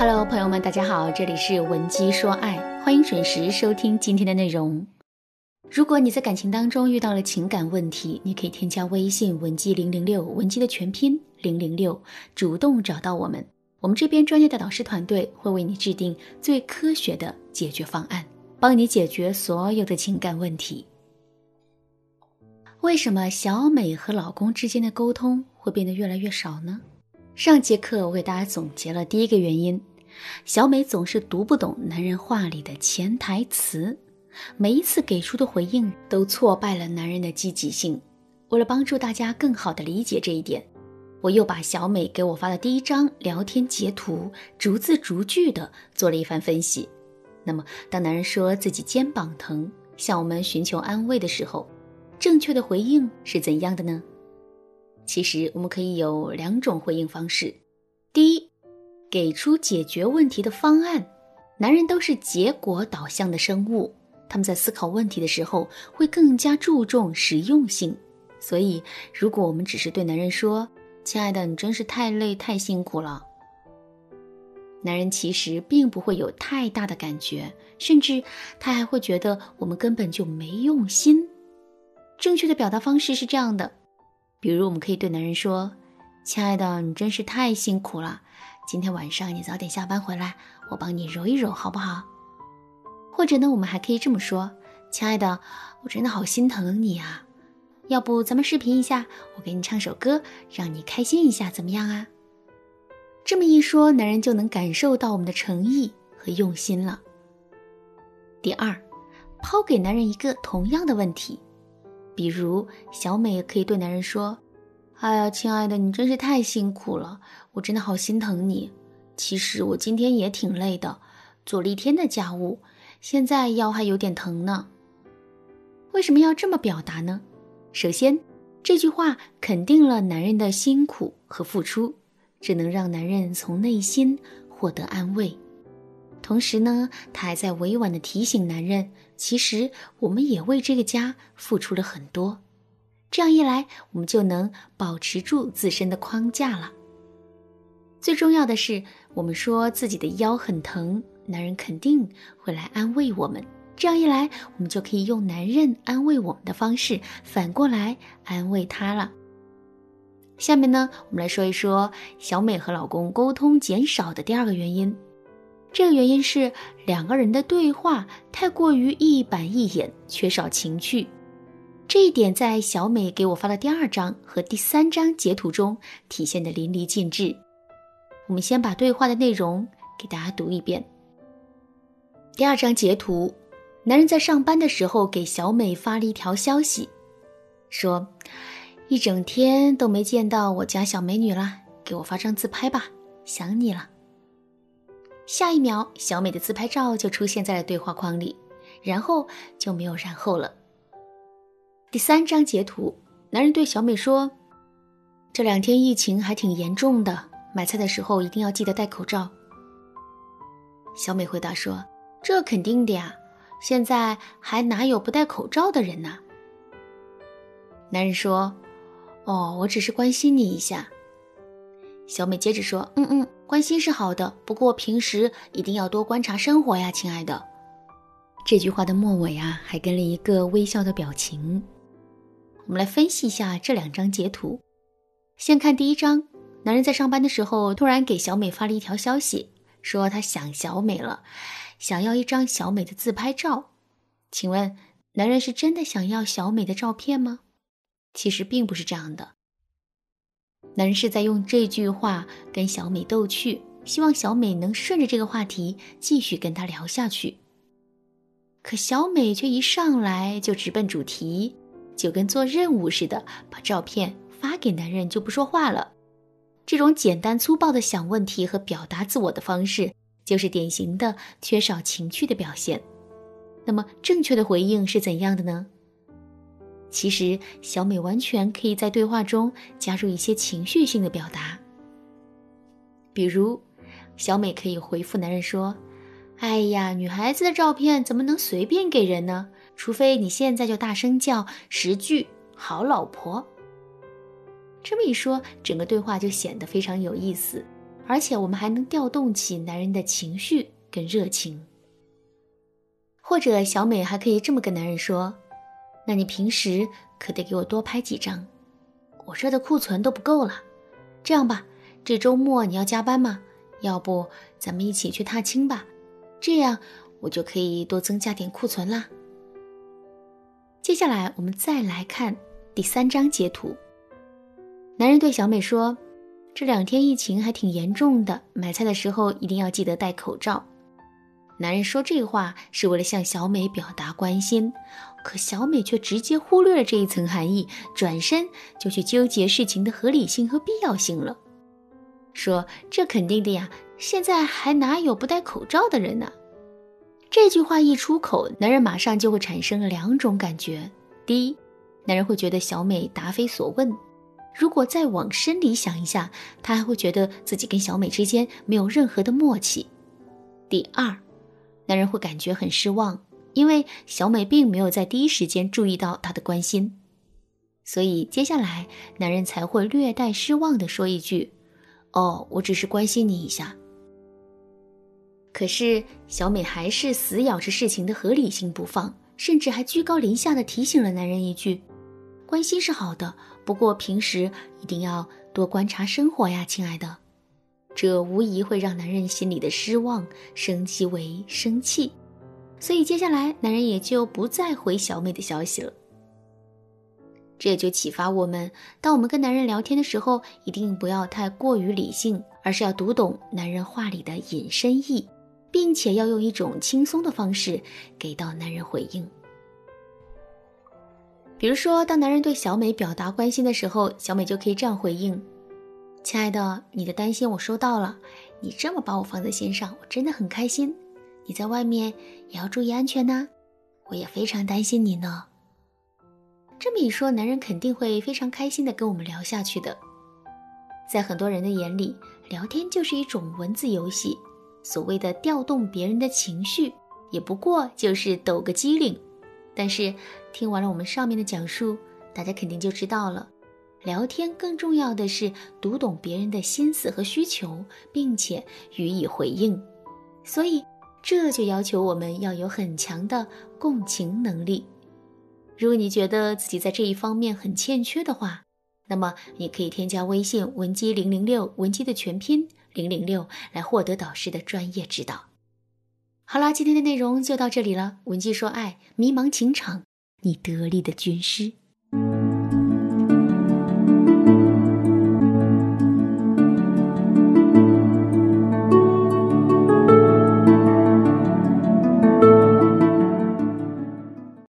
Hello，朋友们，大家好，这里是文姬说爱，欢迎准时收听今天的内容。如果你在感情当中遇到了情感问题，你可以添加微信文姬零零六，文姬的全拼零零六，主动找到我们，我们这边专业的导师团队会为你制定最科学的解决方案，帮你解决所有的情感问题。为什么小美和老公之间的沟通会变得越来越少呢？上节课我给大家总结了第一个原因：小美总是读不懂男人话里的潜台词，每一次给出的回应都挫败了男人的积极性。为了帮助大家更好的理解这一点，我又把小美给我发的第一张聊天截图逐字逐句的做了一番分析。那么，当男人说自己肩膀疼，向我们寻求安慰的时候，正确的回应是怎样的呢？其实我们可以有两种回应方式。给出解决问题的方案。男人都是结果导向的生物，他们在思考问题的时候会更加注重实用性。所以，如果我们只是对男人说：“亲爱的，你真是太累太辛苦了。”男人其实并不会有太大的感觉，甚至他还会觉得我们根本就没用心。正确的表达方式是这样的，比如我们可以对男人说：“亲爱的，你真是太辛苦了，今天晚上你早点下班回来，我帮你揉一揉，好不好？”或者呢，我们还可以这么说：“亲爱的，我真的好心疼你啊，要不咱们视频一下，我给你唱首歌，让你开心一下，怎么样啊？”这么一说，男人就能感受到我们的诚意和用心了。第二，抛给男人一个同样的问题。比如，小美可以对男人说：“哎呀，亲爱的，你真是太辛苦了，我真的好心疼你。其实我今天也挺累的，做了一天的家务，现在腰还有点疼呢。”为什么要这么表达呢？首先，这句话肯定了男人的辛苦和付出，这能让男人从内心获得安慰。同时呢，他还在委婉的提醒男人，其实我们也为这个家付出了很多。这样一来，我们就能保持住自身的框架了。最重要的是，我们说自己的腰很疼，男人肯定会来安慰我们。这样一来，我们就可以用男人安慰我们的方式，反过来安慰他了。下面呢，我们来说一说小美和老公沟通减少的第二个原因。这个原因是两个人的对话太过于一板一眼，缺少情趣。这一点在小美给我发的第二张和第三张截图中体现的淋漓尽致。我们先把对话的内容给大家读一遍。第二张截图，男人在上班的时候给小美发了一条消息，说：“一整天都没见到我家小美女了，给我发张自拍吧，想你了。”下一秒，小美的自拍照就出现在了对话框里，然后就没有然后了。第三张截图，男人对小美说：“这两天疫情还挺严重的，买菜的时候一定要记得戴口罩。”小美回答说：“这肯定的呀，现在还哪有不戴口罩的人呢？”男人说：“哦，我只是关心你一下。”小美接着说：“嗯嗯。”关心是好的，不过平时一定要多观察生活呀，亲爱的。这句话的末尾啊，还跟了一个微笑的表情。我们来分析一下这两张截图。先看第一张，男人在上班的时候突然给小美发了一条消息，说他想小美了，想要一张小美的自拍照。请问，男人是真的想要小美的照片吗？其实并不是这样的。男人是在用这句话跟小美逗趣，希望小美能顺着这个话题继续跟他聊下去。可小美却一上来就直奔主题，就跟做任务似的，把照片发给男人就不说话了。这种简单粗暴的想问题和表达自我的方式，就是典型的缺少情趣的表现。那么正确的回应是怎样的呢？其实，小美完全可以在对话中加入一些情绪性的表达。比如，小美可以回复男人说：“哎呀，女孩子的照片怎么能随便给人呢？除非你现在就大声叫十句‘好老婆’。”这么一说，整个对话就显得非常有意思。而且我们还能调动起男人的情绪跟热情。或者小美还可以这么跟男人说：“那你平时可得给我多拍几张，我这的库存都不够了。这样吧，这周末你要加班吗？要不咱们一起去踏青吧，这样我就可以多增加点库存啦。”接下来我们再来看第三张截图。男人对小美说：“这两天疫情还挺严重的，买菜的时候一定要记得戴口罩。”男人说这话是为了向小美表达关心，可小美却直接忽略了这一层含义，转身就去纠结事情的合理性和必要性了。说：“这肯定的呀，现在还哪有不戴口罩的人呢？”这句话一出口，男人马上就会产生两种感觉：第一，男人会觉得小美答非所问；如果再往深里想一下，他还会觉得自己跟小美之间没有任何的默契。第二。男人会感觉很失望，因为小美并没有在第一时间注意到他的关心，所以接下来男人才会略带失望地说一句：“哦，我只是关心你一下。”可是小美还是死咬着事情的合理性不放，甚至还居高临下的提醒了男人一句：“关心是好的，不过平时一定要多观察生活呀，亲爱的。”这无疑会让男人心里的失望升级为生气，所以接下来男人也就不再回小美的消息了。这也就启发我们，当我们跟男人聊天的时候，一定不要太过于理性，而是要读懂男人话里的隐身意，并且要用一种轻松的方式给到男人回应。比如说，当男人对小美表达关心的时候，小美就可以这样回应。亲爱的，你的担心我收到了。你这么把我放在心上，我真的很开心。你在外面也要注意安全呐，我也非常担心你呢。这么一说，男人肯定会非常开心的跟我们聊下去的。在很多人的眼里，聊天就是一种文字游戏，所谓的调动别人的情绪，也不过就是抖个机灵。但是听完了我们上面的讲述，大家肯定就知道了。聊天更重要的是读懂别人的心思和需求，并且予以回应，所以这就要求我们要有很强的共情能力。如果你觉得自己在这一方面很欠缺的话，那么你可以添加微信文姬零零六，文姬的全拼零零六，来获得导师的专业指导。好啦，今天的内容就到这里了。文姬说爱，迷茫情场，你得力的军师。